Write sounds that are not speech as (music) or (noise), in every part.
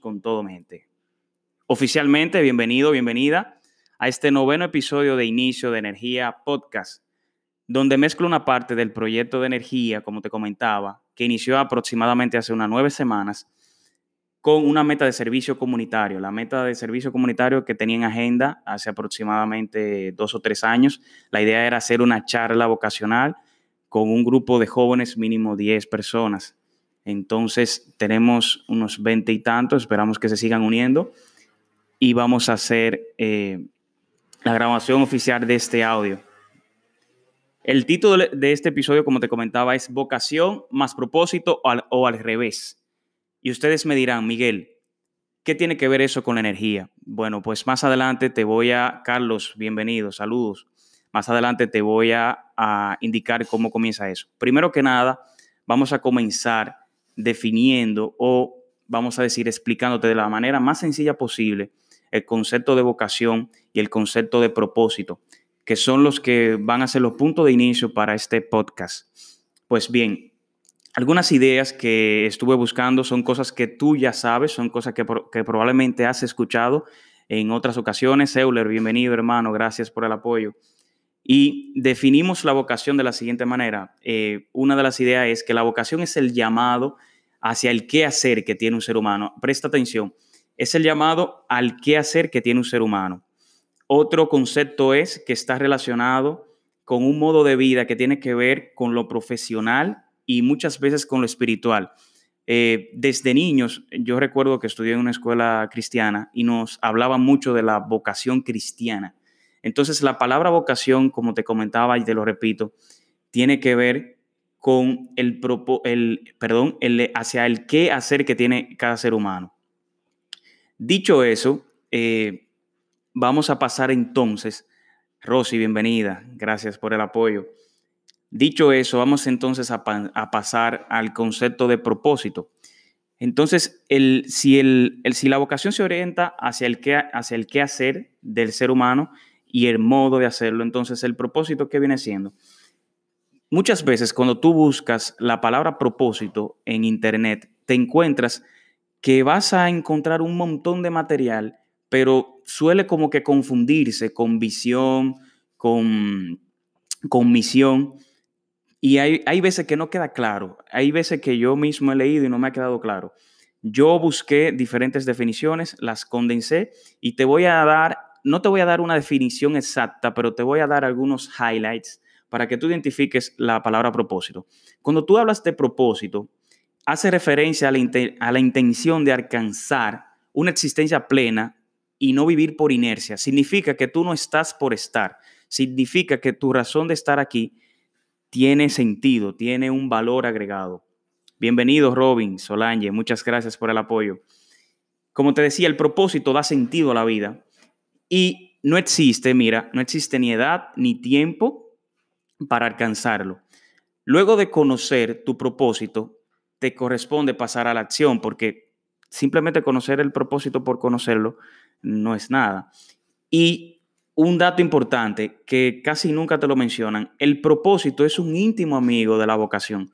Con todo, mente. Oficialmente, bienvenido, bienvenida a este noveno episodio de Inicio de Energía Podcast, donde mezclo una parte del proyecto de energía, como te comentaba, que inició aproximadamente hace unas nueve semanas, con una meta de servicio comunitario. La meta de servicio comunitario que tenía en agenda hace aproximadamente dos o tres años. La idea era hacer una charla vocacional con un grupo de jóvenes, mínimo 10 personas. Entonces tenemos unos 20 y tantos, esperamos que se sigan uniendo y vamos a hacer eh, la grabación oficial de este audio. El título de este episodio, como te comentaba, es Vocación más propósito o al, revés. Y ustedes me dirán, Miguel, ¿qué tiene que ver eso con la energía? Bueno, pues más adelante te voy a, Carlos, bienvenido, saludos. Más adelante te voy a indicar cómo comienza eso. Primero que nada, vamos a comenzar definiendo o, vamos a decir, explicándote de la manera más sencilla posible el concepto de vocación y el concepto de propósito, que son los que van a ser los puntos de inicio para este podcast. Pues bien, algunas ideas que estuve buscando son cosas que tú ya sabes, son cosas que, probablemente has escuchado en otras ocasiones. Euler, bienvenido hermano, gracias por el apoyo. Y definimos la vocación de la siguiente manera. Eh, una de las ideas es que la vocación es el llamado hacia el qué hacer que tiene un ser humano. Presta atención, es el llamado al qué hacer que tiene un ser humano. Otro concepto es que está relacionado con un modo de vida que tiene que ver con lo profesional y muchas veces con lo espiritual. Eh, desde niños, yo recuerdo que estudié en una escuela cristiana y nos hablaban mucho de la vocación cristiana. Entonces, la palabra vocación, como te comentaba y te lo repito, tiene que ver con el, el, perdón, el, hacia el qué hacer que tiene cada ser humano. Dicho eso, eh, vamos a pasar entonces, Rosy, bienvenida, gracias por el apoyo. Dicho eso, vamos entonces a, pasar al concepto de propósito. Entonces, el, si, el, si la vocación se orienta hacia el, qué, hacia el qué hacer del ser humano y el modo de hacerlo, entonces el propósito, ¿qué viene siendo? Muchas veces cuando tú buscas la palabra propósito en Internet, te encuentras que vas a encontrar un montón de material, pero suele como que confundirse con visión, con, con misión. Y hay, hay veces que no queda claro. Hay veces que yo mismo he leído y no me ha quedado claro. Yo busqué diferentes definiciones, las condensé y te voy a dar, no te voy a dar una definición exacta, pero te voy a dar algunos highlights para que tú identifiques la palabra propósito. Cuando tú hablas de propósito, hace referencia a la, intención de alcanzar una existencia plena y no vivir por inercia. Significa que tú no estás por estar. Significa que tu razón de estar aquí tiene sentido, tiene un valor agregado. Bienvenido, Robin, Solange, muchas gracias por el apoyo. Como te decía, el propósito da sentido a la vida y no existe, mira, no existe ni edad ni tiempo para alcanzarlo. Luego de conocer tu propósito, te corresponde pasar a la acción, porque simplemente conocer el propósito por conocerlo no es nada. Y un dato importante que casi nunca te lo mencionan, el propósito es un íntimo amigo de la vocación.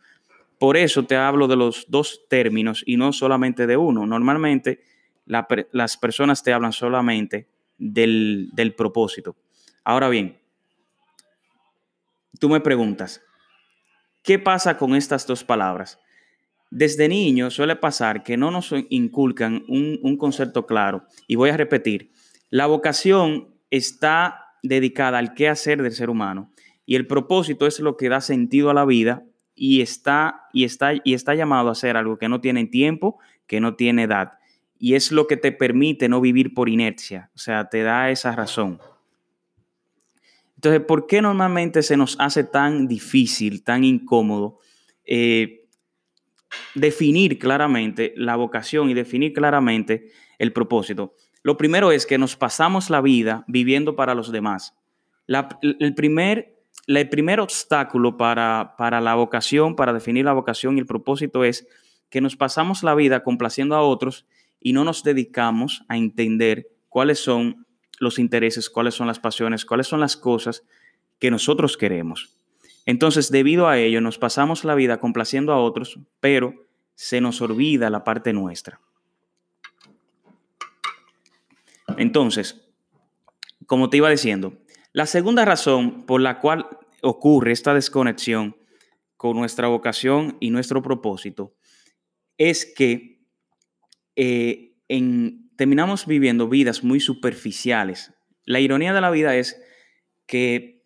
Por eso te hablo de los dos términos y no solamente de uno. Normalmente las personas te hablan solamente del, del propósito. Ahora bien, tú me preguntas, ¿qué pasa con estas dos palabras? Desde niño suele pasar que no nos inculcan un, concepto claro. Y voy a repetir, la vocación está dedicada al qué hacer del ser humano y el propósito es lo que da sentido a la vida y está, y está, y está llamado a hacer algo que no tiene tiempo, que no tiene edad. Y es lo que te permite no vivir por inercia, o sea, te da esa razón. Entonces, ¿por qué normalmente se nos hace tan difícil, tan incómodo eh, definir claramente la vocación y definir claramente el propósito? Lo primero es que nos pasamos la vida viviendo para los demás. el, primer, el primer obstáculo para, para la vocación, para definir la vocación y el propósito es que nos pasamos la vida complaciendo a otros y no nos dedicamos a entender cuáles son los intereses, cuáles son las pasiones, cuáles son las cosas que nosotros queremos. Entonces, debido a ello, nos pasamos la vida complaciendo a otros, pero se nos olvida la parte nuestra. entonces, como te iba diciendo, la segunda razón por la cual ocurre esta desconexión con nuestra vocación y nuestro propósito es que eh, terminamos viviendo vidas muy superficiales. La ironía de la vida es que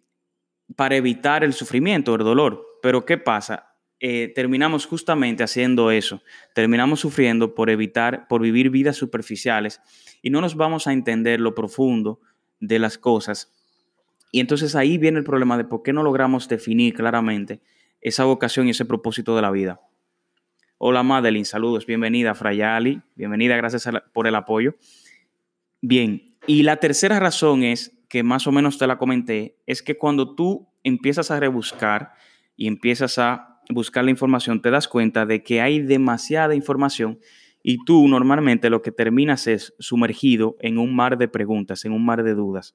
para evitar el sufrimiento, el dolor, pero ¿qué pasa? Eh, terminamos justamente haciendo eso, terminamos sufriendo por evitar, por vivir vidas superficiales y no nos vamos a entender lo profundo de las cosas. Y entonces ahí viene el problema de por qué no logramos definir claramente esa vocación y ese propósito de la vida. Hola Madeline, saludos, bienvenida Frayali, bienvenida, gracias por el apoyo. Bien, y la tercera razón es, que más o menos te la comenté, es que cuando tú empiezas a rebuscar y empiezas a buscar la información, te das cuenta de que hay demasiada información y tú normalmente lo que terminas es sumergido en un mar de preguntas, en un mar de dudas.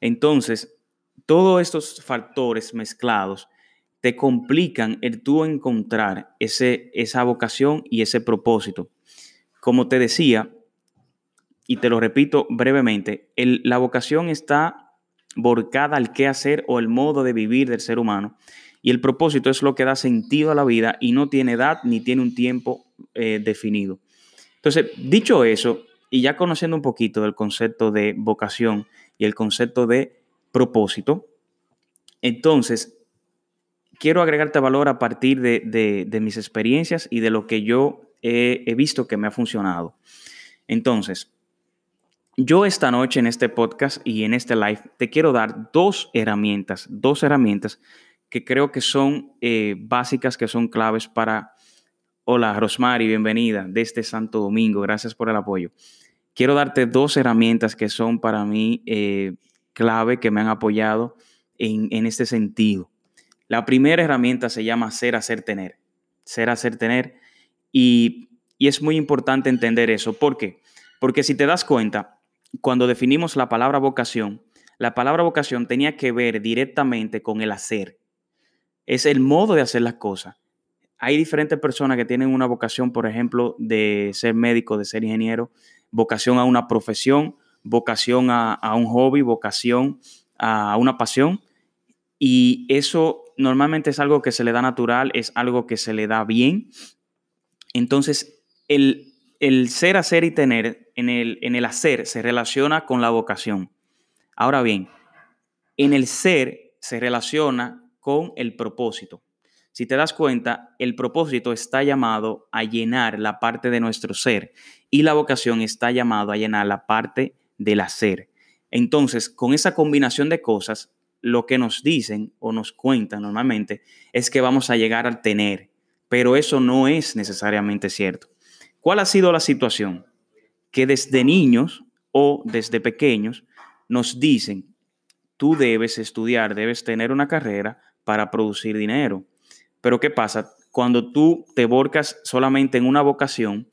Entonces, todos estos factores mezclados te complican el tú encontrar ese, esa vocación y ese propósito. Como te decía, y te lo repito brevemente, la vocación está volcada al qué hacer o el modo de vivir del ser humano y el propósito es lo que da sentido a la vida y no tiene edad ni tiene un tiempo eh, definido. Entonces, dicho eso, y ya conociendo un poquito del concepto de vocación y el concepto de propósito, entonces quiero agregarte valor a partir de, mis experiencias y de lo que yo he visto que me ha funcionado. Entonces, yo esta noche en este podcast y en este live te quiero dar dos herramientas, dos herramientas que creo que son eh, básicas, que son claves para... Hola, Rosmary, bienvenida desde Santo Domingo, gracias por el apoyo. Quiero darte dos herramientas que son para mí eh, clave, que me han apoyado en este sentido. La primera herramienta se llama ser, hacer, tener. Ser, hacer, tener. Y, y es muy importante entender eso. ¿Por qué? Porque si te das cuenta, cuando definimos la palabra vocación, la palabra vocación tenía que ver directamente con el hacer es el modo de hacer las cosas. Hay diferentes personas que tienen una vocación, por ejemplo, de ser médico, de ser ingeniero, vocación a una profesión, vocación a, un hobby, vocación a una pasión. Y eso normalmente es algo que se le da natural, es algo que se le da bien. Entonces, el, el ser, hacer y tener en el, en el hacer se relaciona con la vocación. Ahora bien, en el ser se relaciona con el propósito. Si te das cuenta, el propósito está llamado a llenar la parte de nuestro ser y la vocación está llamado a llenar la parte del hacer. Entonces, con esa combinación de cosas, lo que nos dicen o nos cuentan normalmente es que vamos a llegar al tener, pero eso no es necesariamente cierto. ¿Cuál ha sido la situación? Que desde niños o desde pequeños nos dicen, tú debes estudiar, debes tener una carrera para producir dinero. Pero ¿qué pasa? Cuando tú te volcas solamente en una vocación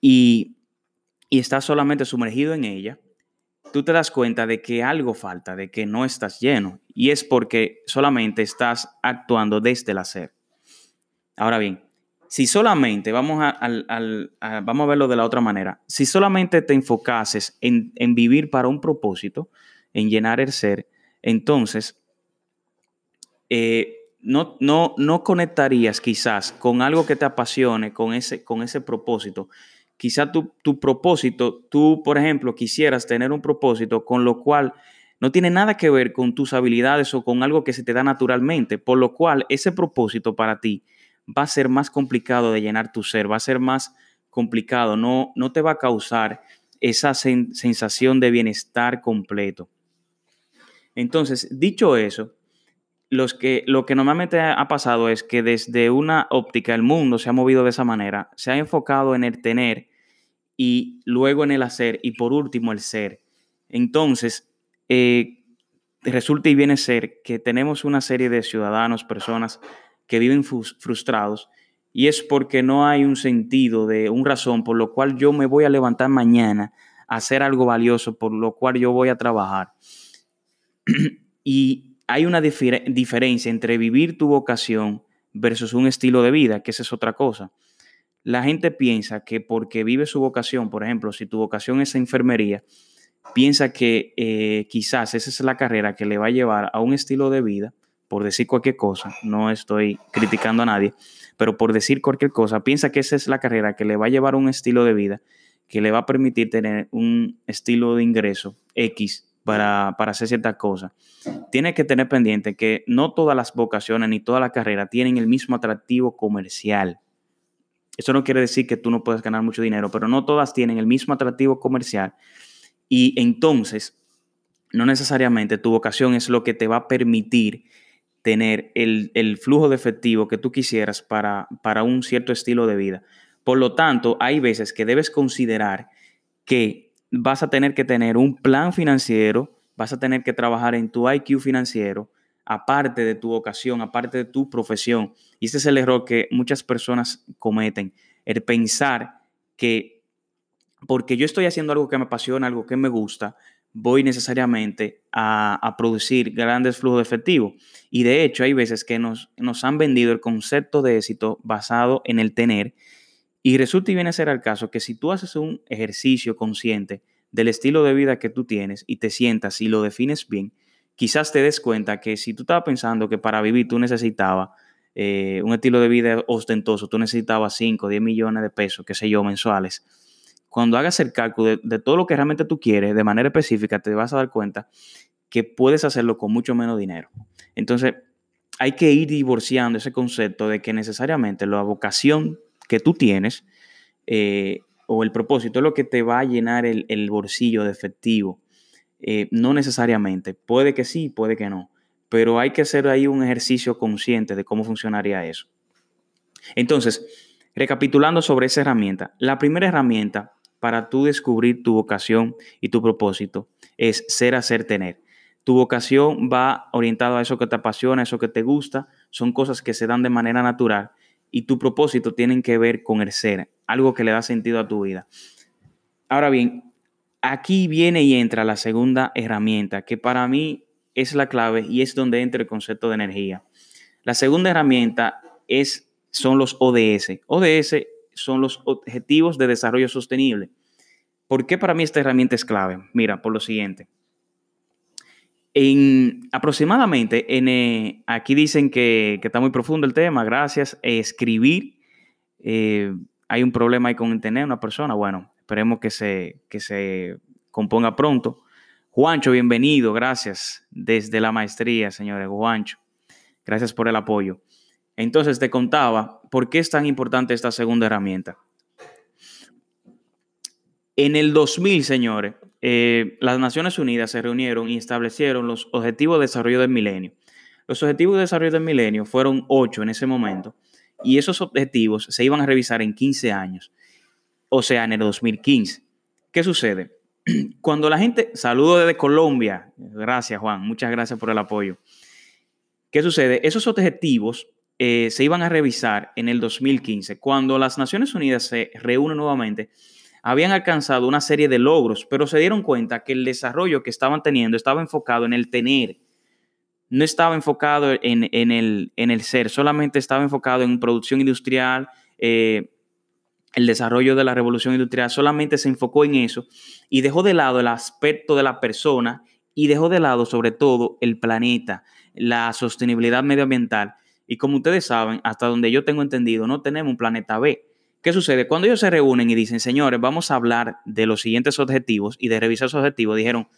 y, y estás solamente sumergido en ella, tú te das cuenta de que algo falta, de que no estás lleno. Y es porque solamente estás actuando desde el hacer. Ahora bien, si solamente, vamos a, vamos a verlo de la otra manera, si solamente te enfocases en, en, vivir para un propósito, en llenar el ser, entonces eh, no, no, no conectarías quizás con algo que te apasione, con ese, con ese propósito. Quizás tu, tu propósito, tú, por ejemplo, quisieras tener un propósito con lo cual no tiene nada que ver con tus habilidades o con algo que se te da naturalmente, por lo cual ese propósito para ti va a ser más complicado de llenar tu ser, va a ser más complicado, no, no te va a causar esa sensación de bienestar completo. Entonces, dicho eso, los que, lo que normalmente ha pasado es que desde una óptica el mundo se ha movido de esa manera, se ha enfocado en el tener y luego en el hacer y por último el ser. Entonces, eh, resulta y viene ser que tenemos una serie de ciudadanos, personas que viven frustrados y es porque no hay un sentido de un razón por lo cual yo me voy a levantar mañana a hacer algo valioso, por lo cual yo voy a trabajar. (clears throat) y hay una diferencia entre vivir tu vocación versus un estilo de vida, que esa es otra cosa. la gente piensa que porque vive su vocación, por ejemplo, si tu vocación es enfermería, piensa que eh, quizás esa es la carrera que le va a llevar a un estilo de vida, por decir cualquier cosa, no estoy criticando a nadie, pero por decir cualquier cosa, piensa que esa es la carrera que le va a llevar a un estilo de vida que le va a permitir tener un estilo de ingreso X para, para hacer ciertas cosas. Tiene que tener pendiente que no todas las vocaciones ni todas las carreras tienen el mismo atractivo comercial. Eso no quiere decir que tú no puedes ganar mucho dinero, pero no todas tienen el mismo atractivo comercial. Y entonces, no necesariamente tu vocación es lo que te va a permitir tener el, flujo de efectivo que tú quisieras para, para un cierto estilo de vida. Por lo tanto, hay veces que debes considerar que vas a tener que tener un plan financiero, vas a tener que trabajar en tu IQ financiero, aparte de tu vocación, aparte de tu profesión. Y este es el error que muchas personas cometen, el pensar que porque yo estoy haciendo algo que me apasiona, algo que me gusta, voy necesariamente a, producir grandes flujos de efectivo. Y de hecho, hay veces que nos, nos han vendido el concepto de éxito basado en el tener. Y resulta y viene a ser el caso que si tú haces un ejercicio consciente del estilo de vida que tú tienes y te sientas y lo defines bien, quizás te des cuenta que si tú estabas pensando que para vivir tú necesitabas eh, un estilo de vida ostentoso, tú necesitabas 5, 10 millones de pesos, qué sé yo, mensuales cuando hagas el cálculo de, todo lo que realmente tú quieres de manera específica, te vas a dar cuenta que puedes hacerlo con mucho menos dinero. Entonces, hay que ir divorciando ese concepto de que necesariamente la vocación que tú tienes eh, o el propósito es lo que te va a llenar el, bolsillo de efectivo. Eh, no necesariamente. Puede que sí, puede que no. Pero hay que hacer ahí un ejercicio consciente de cómo funcionaría eso. Entonces, recapitulando sobre esa herramienta, la primera herramienta para tú descubrir tu vocación y tu propósito es ser, hacer, tener. Tu vocación va orientada a eso que te apasiona, eso que te gusta, son cosas que se dan de manera natural y tu propósito tiene que ver con el ser, algo que le da sentido a tu vida. Ahora bien, aquí viene y entra la segunda herramienta, que para mí es la clave y es donde entra el concepto de energía. La segunda herramienta es, son los ODS. ODS son los objetivos de desarrollo sostenible. ¿Por qué para mí esta herramienta es clave? Mira, por lo siguiente. En aproximadamente, en, eh, aquí dicen que, está muy profundo el tema, gracias. escribir, eh, hay un problema ahí con tener una persona. Bueno, esperemos que se, que se componga pronto. Juancho, bienvenido, gracias desde la maestría, señores. Juancho, gracias por el apoyo. Entonces te contaba por qué es tan importante esta segunda herramienta. En el 2000, señores, eh, las Naciones Unidas se reunieron y establecieron los Objetivos de Desarrollo del Milenio. Los Objetivos de Desarrollo del Milenio fueron ocho en ese momento y esos objetivos se iban a revisar en 15 años, o sea, en el 2015. ¿Qué sucede? (clears throat) Cuando la gente, saludo desde Colombia, gracias Juan, muchas gracias por el apoyo. ¿Qué sucede? Esos objetivos eh, se iban a revisar en el 2015. Cuando las Naciones Unidas se reúnen nuevamente, habían alcanzado una serie de logros, pero se dieron cuenta que el desarrollo que estaban teniendo estaba enfocado en el tener, no estaba enfocado en, el, en el, ser, solamente estaba enfocado en producción industrial, eh, el desarrollo de la revolución industrial, solamente se enfocó en eso y dejó de lado el aspecto de la persona y dejó de lado sobre todo el planeta, la sostenibilidad medioambiental y como ustedes saben, hasta donde yo tengo entendido, no tenemos un planeta B. ¿Qué sucede? Cuando ellos se reúnen y dicen, señores, vamos a hablar de los siguientes objetivos y de revisar esos objetivos, dijeron,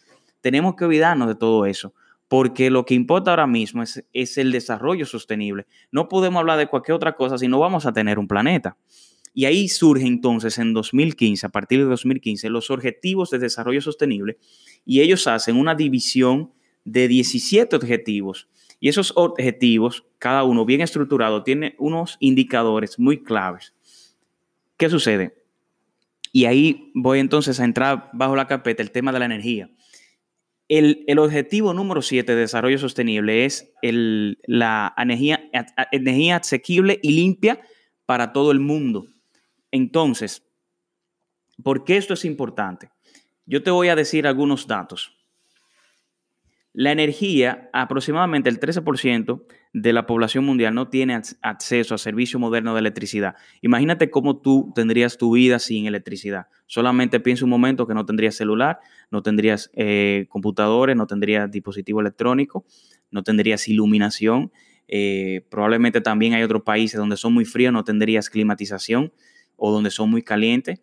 tenemos que olvidarnos de todo eso, porque lo que importa ahora mismo es, es el desarrollo sostenible. No podemos hablar de cualquier otra cosa si no vamos a tener un planeta. Y ahí surge entonces en 2015, a partir de 2015, los objetivos de desarrollo sostenible y ellos hacen una división de 17 objetivos y esos objetivos, cada uno bien estructurado, tiene unos indicadores muy claves. ¿Qué sucede? Y ahí voy entonces a entrar bajo la carpeta el tema de la energía. El, objetivo número 7 de desarrollo sostenible es la energía, energía asequible y limpia para todo el mundo. Entonces, ¿por qué esto es importante? Yo te voy a decir algunos datos. La energía, aproximadamente el 13% de la población mundial no tiene acceso a servicio moderno de electricidad. Imagínate cómo tú tendrías tu vida sin electricidad. Solamente piensa un momento que no tendrías celular, no tendrías eh, computadores, no tendrías dispositivo electrónico, no tendrías iluminación. Eh, probablemente también hay otros países donde son muy fríos, no tendrías climatización o donde son muy calientes.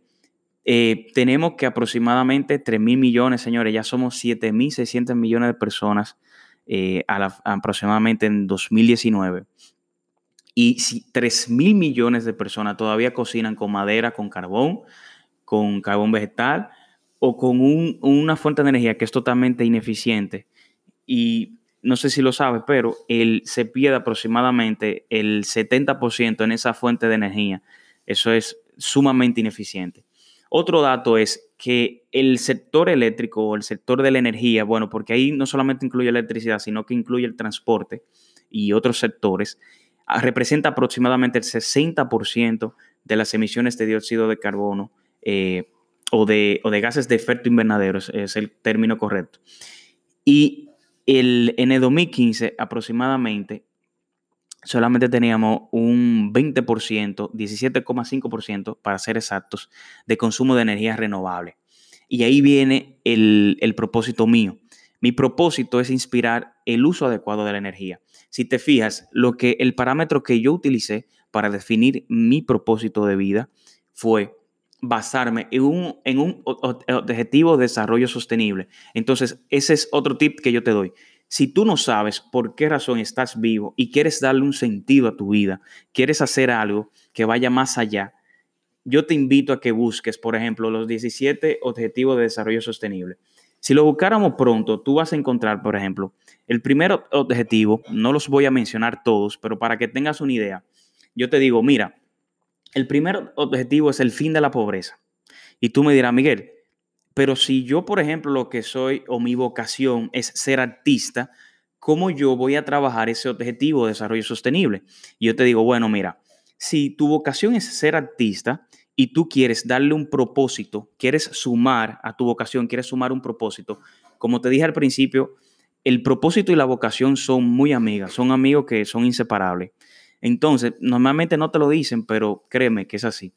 Eh, tenemos que aproximadamente 3 mil millones, señores, ya somos 7 mil 600 millones de personas eh, aproximadamente en 2019. Y si 3 mil millones de personas todavía cocinan con madera, con carbón, con carbón vegetal o con una fuente de energía que es totalmente ineficiente. Y no sé si lo sabes, pero el, se pierde aproximadamente el 70% en esa fuente de energía. Eso es sumamente ineficiente. Otro dato es que el sector eléctrico o el sector de la energía, bueno, porque ahí no solamente incluye electricidad, sino que incluye el transporte y otros sectores, ah, representa aproximadamente el 60% de las emisiones de dióxido de carbono eh, o, de, o, de, gases de efecto invernadero, es el término correcto. Y el, en el 2015 aproximadamente solamente teníamos un 20%, 17,5% para ser exactos, de consumo de energía renovable. Y ahí viene el, propósito mío. Mi propósito es inspirar el uso adecuado de la energía. Si te fijas, lo que el parámetro que yo utilicé para definir mi propósito de vida fue basarme en un objetivo de desarrollo sostenible. Entonces, ese es otro tip que yo te doy. Si tú no sabes por qué razón estás vivo y quieres darle un sentido a tu vida, quieres hacer algo que vaya más allá, yo te invito a que busques, por ejemplo, los 17 Objetivos de Desarrollo Sostenible. Si lo buscáramos pronto, tú vas a encontrar, por ejemplo, el primer objetivo, no los voy a mencionar todos, pero para que tengas una idea, yo te digo, mira, el primer objetivo es el fin de la pobreza. Y tú me dirás, Miguel, pero si yo, por ejemplo, lo que soy o mi vocación es ser artista, ¿cómo yo voy a trabajar ese objetivo de desarrollo sostenible? Yo te digo, bueno, mira, si tu vocación es ser artista y tú quieres darle un propósito, quieres sumar a tu vocación, quieres sumar un propósito, como te dije al principio, el propósito y la vocación son muy amigas, son amigos que son inseparables. Entonces, normalmente no te lo dicen, pero créeme que es así.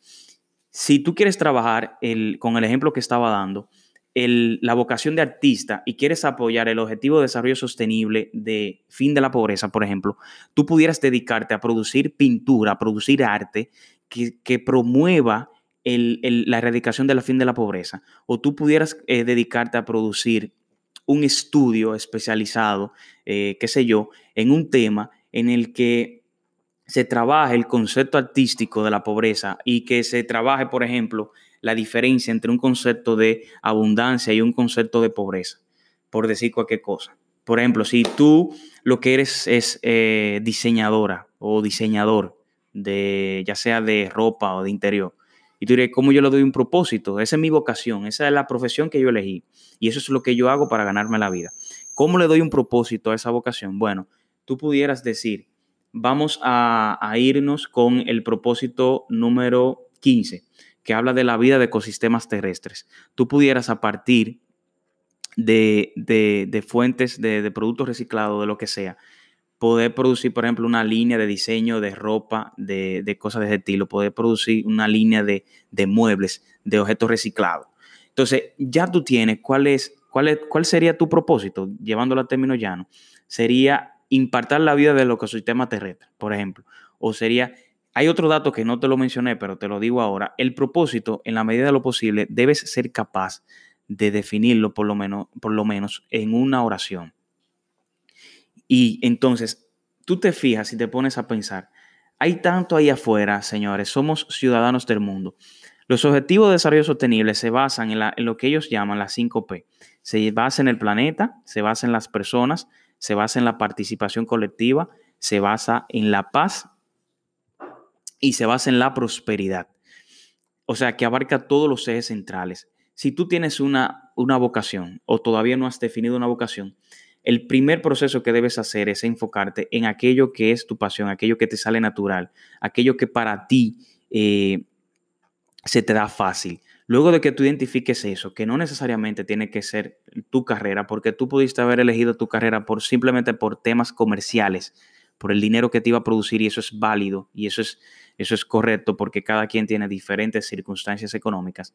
Si tú quieres trabajar con el ejemplo que estaba dando, la vocación de artista y quieres apoyar el objetivo de desarrollo sostenible de fin de la pobreza, por ejemplo, tú pudieras dedicarte a producir pintura, a producir arte que, promueva la erradicación de la fin de la pobreza. O tú pudieras eh, dedicarte a producir un estudio especializado, eh, qué sé yo, en un tema en el que se trabaje el concepto artístico de la pobreza y que se trabaje, por ejemplo, la diferencia entre un concepto de abundancia y un concepto de pobreza, por decir cualquier cosa. Por ejemplo, si tú lo que eres es eh, diseñadora o diseñador de ya sea de ropa o de interior, y tú dices, ¿cómo yo le doy un propósito? Esa es mi vocación, esa es la profesión que yo elegí y eso es lo que yo hago para ganarme la vida. ¿Cómo le doy un propósito a esa vocación? Bueno, tú pudieras decir, vamos a, irnos con el propósito número 15, que habla de la vida de ecosistemas terrestres. Tú pudieras a partir de, fuentes de, productos reciclados, de lo que sea, poder producir, por ejemplo, una línea de diseño de ropa, de, cosas de ese estilo, poder producir una línea de, muebles, de objetos reciclados. Entonces, ya tú tienes cuál es, cuál cuál sería tu propósito, llevándolo a término llano. Sería impartar la vida del ecosistema terrestre, por ejemplo. O sería, hay otro dato que no te lo mencioné, pero te lo digo ahora. El propósito, en la medida de lo posible, debes ser capaz de definirlo por lo menos, por lo menos en una oración. Y entonces, tú te fijas y te pones a pensar, hay tanto ahí afuera, señores, somos ciudadanos del mundo. Los objetivos de desarrollo sostenible se basan en, en lo que ellos llaman las 5P. Se basa en el planeta, se basa en las personas, se basa en la participación colectiva, se basa en la paz y se basa en la prosperidad. O sea, que abarca todos los ejes centrales. Si tú tienes una, una vocación o todavía no has definido una vocación, el primer proceso que debes hacer es enfocarte en aquello que es tu pasión, aquello que te sale natural, aquello que para ti eh, se te da fácil. Luego de que tú identifiques eso, que no necesariamente tiene que ser tu carrera, porque tú pudiste haber elegido tu carrera por simplemente por temas comerciales, por el dinero que te iba a producir y eso es válido y eso es, eso es correcto porque cada quien tiene diferentes circunstancias económicas.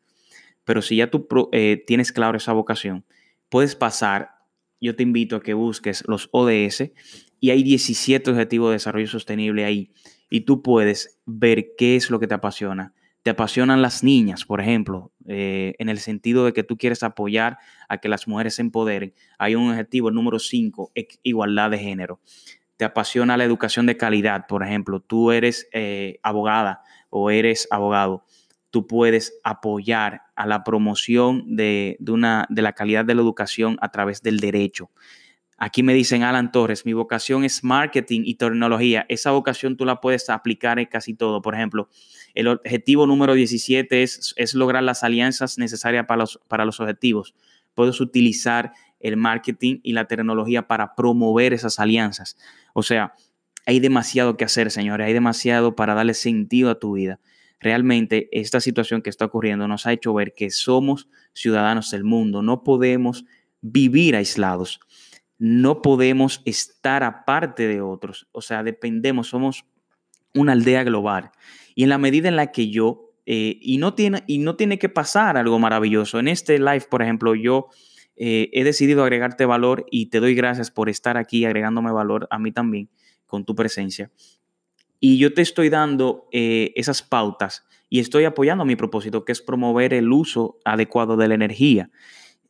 Pero si ya tú eh, tienes claro esa vocación, puedes pasar, yo te invito a que busques los ODS y hay 17 objetivos de desarrollo sostenible ahí y tú puedes ver qué es lo que te apasiona. Te apasionan las niñas, por ejemplo, eh, en el sentido de que tú quieres apoyar a que las mujeres se empoderen. Hay un objetivo, el número 5, igualdad de género. Te apasiona la educación de calidad, por ejemplo, tú eres eh, abogada o eres abogado tú puedes apoyar a la promoción de, una, de la calidad de la educación a través del derecho. Aquí me dicen Alan Torres, mi vocación es marketing y tecnología. Esa vocación tú la puedes aplicar en casi todo. Por ejemplo, el objetivo número 17 es, es lograr las alianzas necesarias para los, para los objetivos. Puedes utilizar el marketing y la tecnología para promover esas alianzas. O sea, hay demasiado que hacer, señores. Hay demasiado para darle sentido a tu vida realmente esta situación que está ocurriendo nos ha hecho ver que somos ciudadanos del mundo, no podemos vivir aislados, no podemos estar aparte de otros, o sea, dependemos, somos una aldea global. Y en la medida en la que yo, eh, y, no tiene, y no tiene que pasar algo maravilloso, en este live, por ejemplo, yo eh, he decidido agregarte valor y te doy gracias por estar aquí agregándome valor a mí también con tu presencia. Y yo te estoy dando eh, esas pautas y estoy apoyando mi propósito, que es promover el uso adecuado de la energía.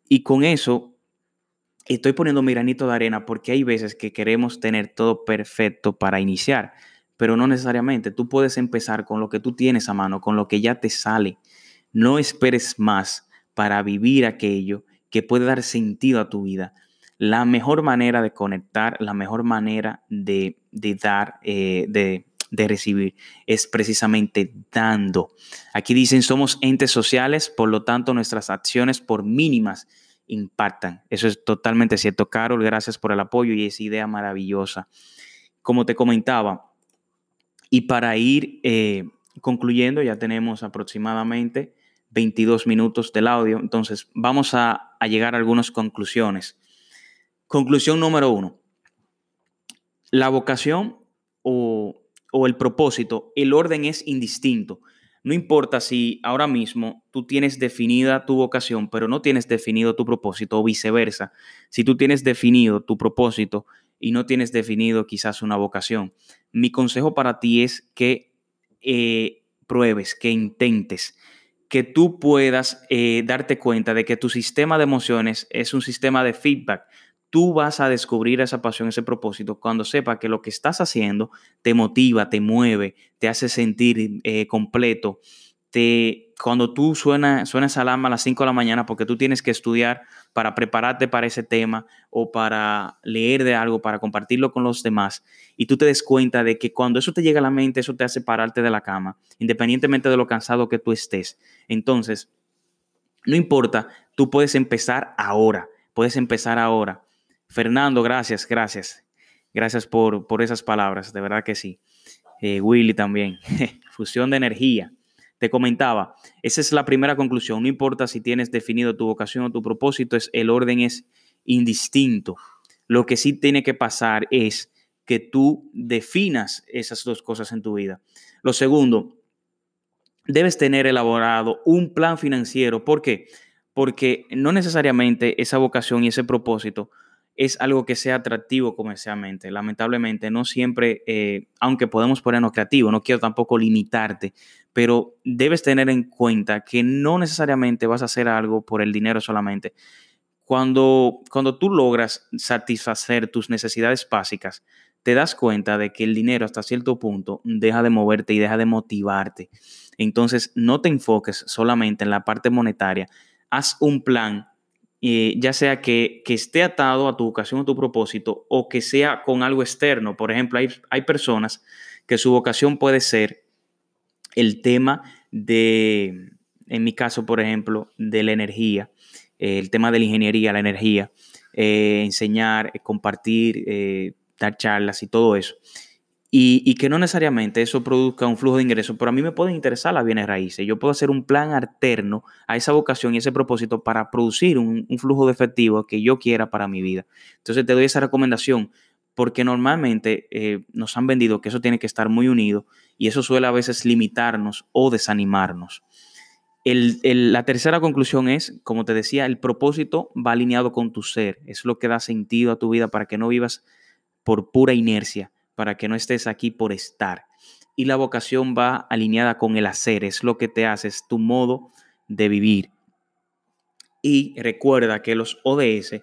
Y con eso estoy poniendo mi granito de arena porque hay veces que queremos tener todo perfecto para iniciar, pero no necesariamente. Tú puedes empezar con lo que tú tienes a mano, con lo que ya te sale. No esperes más para vivir aquello que puede dar sentido a tu vida. La mejor manera de conectar, la mejor manera de, dar, eh, de, de recibir, es precisamente dando. Aquí dicen, somos entes sociales, por lo tanto nuestras acciones, por mínimas, impactan. Eso es totalmente cierto. Carol, gracias por el apoyo y esa idea maravillosa. Como te comentaba, y para ir eh, concluyendo, ya tenemos aproximadamente 22 minutos del audio, entonces vamos a, llegar a algunas conclusiones. Conclusión número uno. La vocación o el propósito, el orden es indistinto. No importa si ahora mismo tú tienes definida tu vocación, pero no tienes definido tu propósito o viceversa. Si tú tienes definido tu propósito y no tienes definido quizás una vocación, mi consejo para ti es que eh, pruebes, que intentes, que tú puedas eh, darte cuenta de que tu sistema de emociones es un sistema de feedback tú vas a descubrir esa pasión, ese propósito, cuando sepa que lo que estás haciendo te motiva, te mueve, te hace sentir eh, completo. Te, cuando tú suenas, suenas alarma a las 5 de la mañana porque tú tienes que estudiar para prepararte para ese tema o para leer de algo, para compartirlo con los demás, y tú te des cuenta de que cuando eso te llega a la mente, eso te hace pararte de la cama, independientemente de lo cansado que tú estés. Entonces, no importa, tú puedes empezar ahora, puedes empezar ahora Fernando, gracias, gracias. Gracias por, por esas palabras, de verdad que sí. Eh, Willy también. (laughs) Fusión de energía. Te comentaba, esa es la primera conclusión. No importa si tienes definido tu vocación o tu propósito, es, el orden es indistinto. Lo que sí tiene que pasar es que tú definas esas dos cosas en tu vida. Lo segundo, debes tener elaborado un plan financiero. ¿Por qué? Porque no necesariamente esa vocación y ese propósito es algo que sea atractivo comercialmente. Lamentablemente, no siempre, eh, aunque podemos ponernos creativos, no quiero tampoco limitarte, pero debes tener en cuenta que no necesariamente vas a hacer algo por el dinero solamente. Cuando, cuando tú logras satisfacer tus necesidades básicas, te das cuenta de que el dinero hasta cierto punto deja de moverte y deja de motivarte. Entonces, no te enfoques solamente en la parte monetaria. Haz un plan ya sea que, esté atado a tu vocación o tu propósito o que sea con algo externo. Por ejemplo, hay, hay personas que su vocación puede ser el tema de, en mi caso, por ejemplo, de la energía, el tema de la ingeniería, la energía, eh, enseñar, eh, compartir, eh, dar charlas y todo eso. Y, que no necesariamente eso produzca un flujo de ingresos, pero a mí me pueden interesar las bienes raíces. Yo puedo hacer un plan alterno a esa vocación y ese propósito para producir un, flujo de efectivo que yo quiera para mi vida. Entonces te doy esa recomendación porque normalmente eh, nos han vendido que eso tiene que estar muy unido y eso suele a veces limitarnos o desanimarnos. la tercera conclusión es, como te decía, el propósito va alineado con tu ser. Es lo que da sentido a tu vida para que no vivas por pura inercia para que no estés aquí por estar. Y la vocación va alineada con el hacer, es lo que te hace, es tu modo de vivir. Y recuerda que los ODS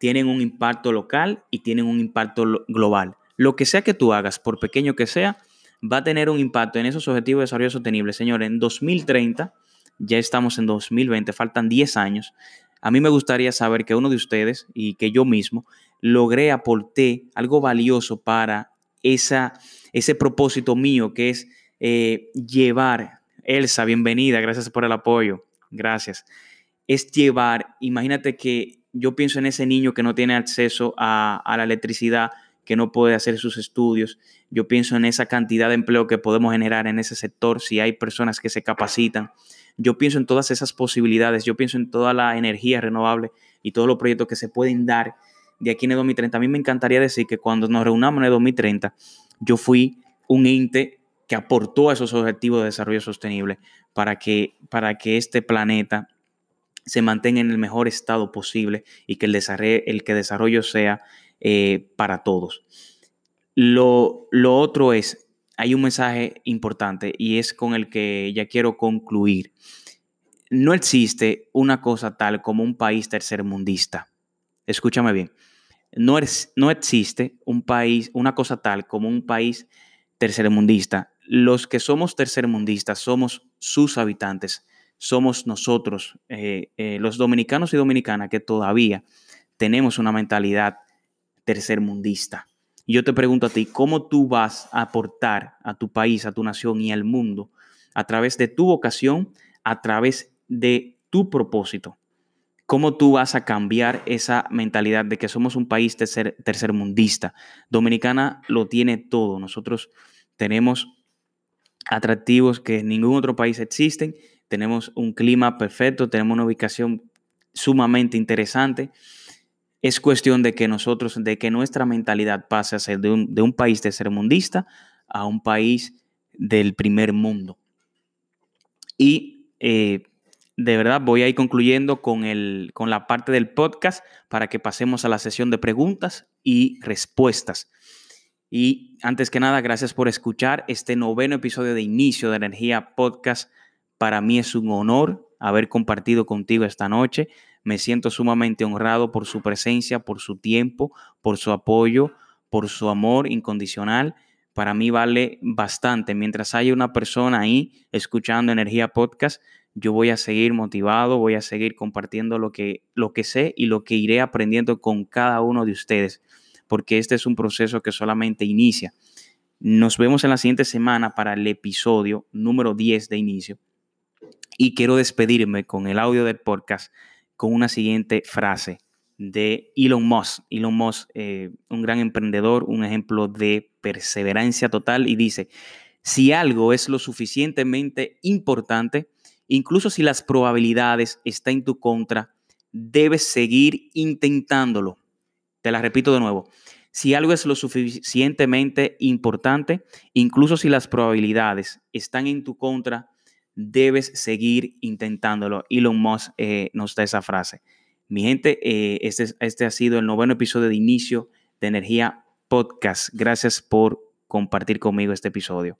tienen un impacto local y tienen un impacto global. Lo que sea que tú hagas, por pequeño que sea, va a tener un impacto en esos objetivos de desarrollo sostenible. Señores, en 2030, ya estamos en 2020, faltan 10 años. A mí me gustaría saber que uno de ustedes y que yo mismo logré aporté algo valioso para esa, ese propósito mío que es eh, llevar, Elsa, bienvenida, gracias por el apoyo, gracias, es llevar, imagínate que yo pienso en ese niño que no tiene acceso a, a la electricidad, que no puede hacer sus estudios. Yo pienso en esa cantidad de empleo que podemos generar en ese sector si hay personas que se capacitan. Yo pienso en todas esas posibilidades, yo pienso en toda la energía renovable y todos los proyectos que se pueden dar de aquí en el 2030. A mí me encantaría decir que cuando nos reunamos en el 2030, yo fui un ente que aportó a esos objetivos de desarrollo sostenible para que, para que este planeta se mantenga en el mejor estado posible y que el desarrollo, el que desarrollo sea eh, para todos. Lo, lo otro es, hay un mensaje importante y es con el que ya quiero concluir. No existe una cosa tal como un país tercermundista. Escúchame bien no, no existe un país, una cosa tal como un país tercermundista. Los que somos tercermundistas somos sus habitantes, somos nosotros, eh, eh, los dominicanos y dominicanas que todavía tenemos una mentalidad tercermundista. Yo te pregunto a ti, ¿cómo tú vas a aportar a tu país, a tu nación y al mundo a través de tu vocación, a través de tu propósito? ¿Cómo tú vas a cambiar esa mentalidad de que somos un país tercer, tercermundista? Dominicana lo tiene todo. Nosotros tenemos atractivos que en ningún otro país existen. Tenemos un clima perfecto, tenemos una ubicación sumamente interesante. Es cuestión de que nosotros, de que nuestra mentalidad pase a ser de un, de un país tercermundista a un país del primer mundo. Y eh, de verdad voy a ir concluyendo con, el, con la parte del podcast para que pasemos a la sesión de preguntas y respuestas. Y antes que nada, gracias por escuchar este noveno episodio de Inicio de Energía Podcast. Para mí es un honor haber compartido contigo esta noche. Me siento sumamente honrado por su presencia, por su tiempo, por su apoyo, por su amor incondicional. Para mí vale bastante. Mientras haya una persona ahí escuchando Energía Podcast, yo voy a seguir motivado, voy a seguir compartiendo lo que, lo que sé y lo que iré aprendiendo con cada uno de ustedes, porque este es un proceso que solamente inicia. Nos vemos en la siguiente semana para el episodio número 10 de inicio. Y quiero despedirme con el audio del podcast con una siguiente frase de Elon Musk. Elon Musk, eh, un gran emprendedor, un ejemplo de perseverancia total y dice, si algo es lo suficientemente importante, Incluso si las probabilidades están en tu contra, debes seguir intentándolo. Te la repito de nuevo. Si algo es lo suficientemente importante, incluso si las probabilidades están en tu contra, debes seguir intentándolo. Elon Musk eh, nos da esa frase. Mi gente, eh, este, este ha sido el noveno episodio de inicio de Energía Podcast. Gracias por compartir conmigo este episodio.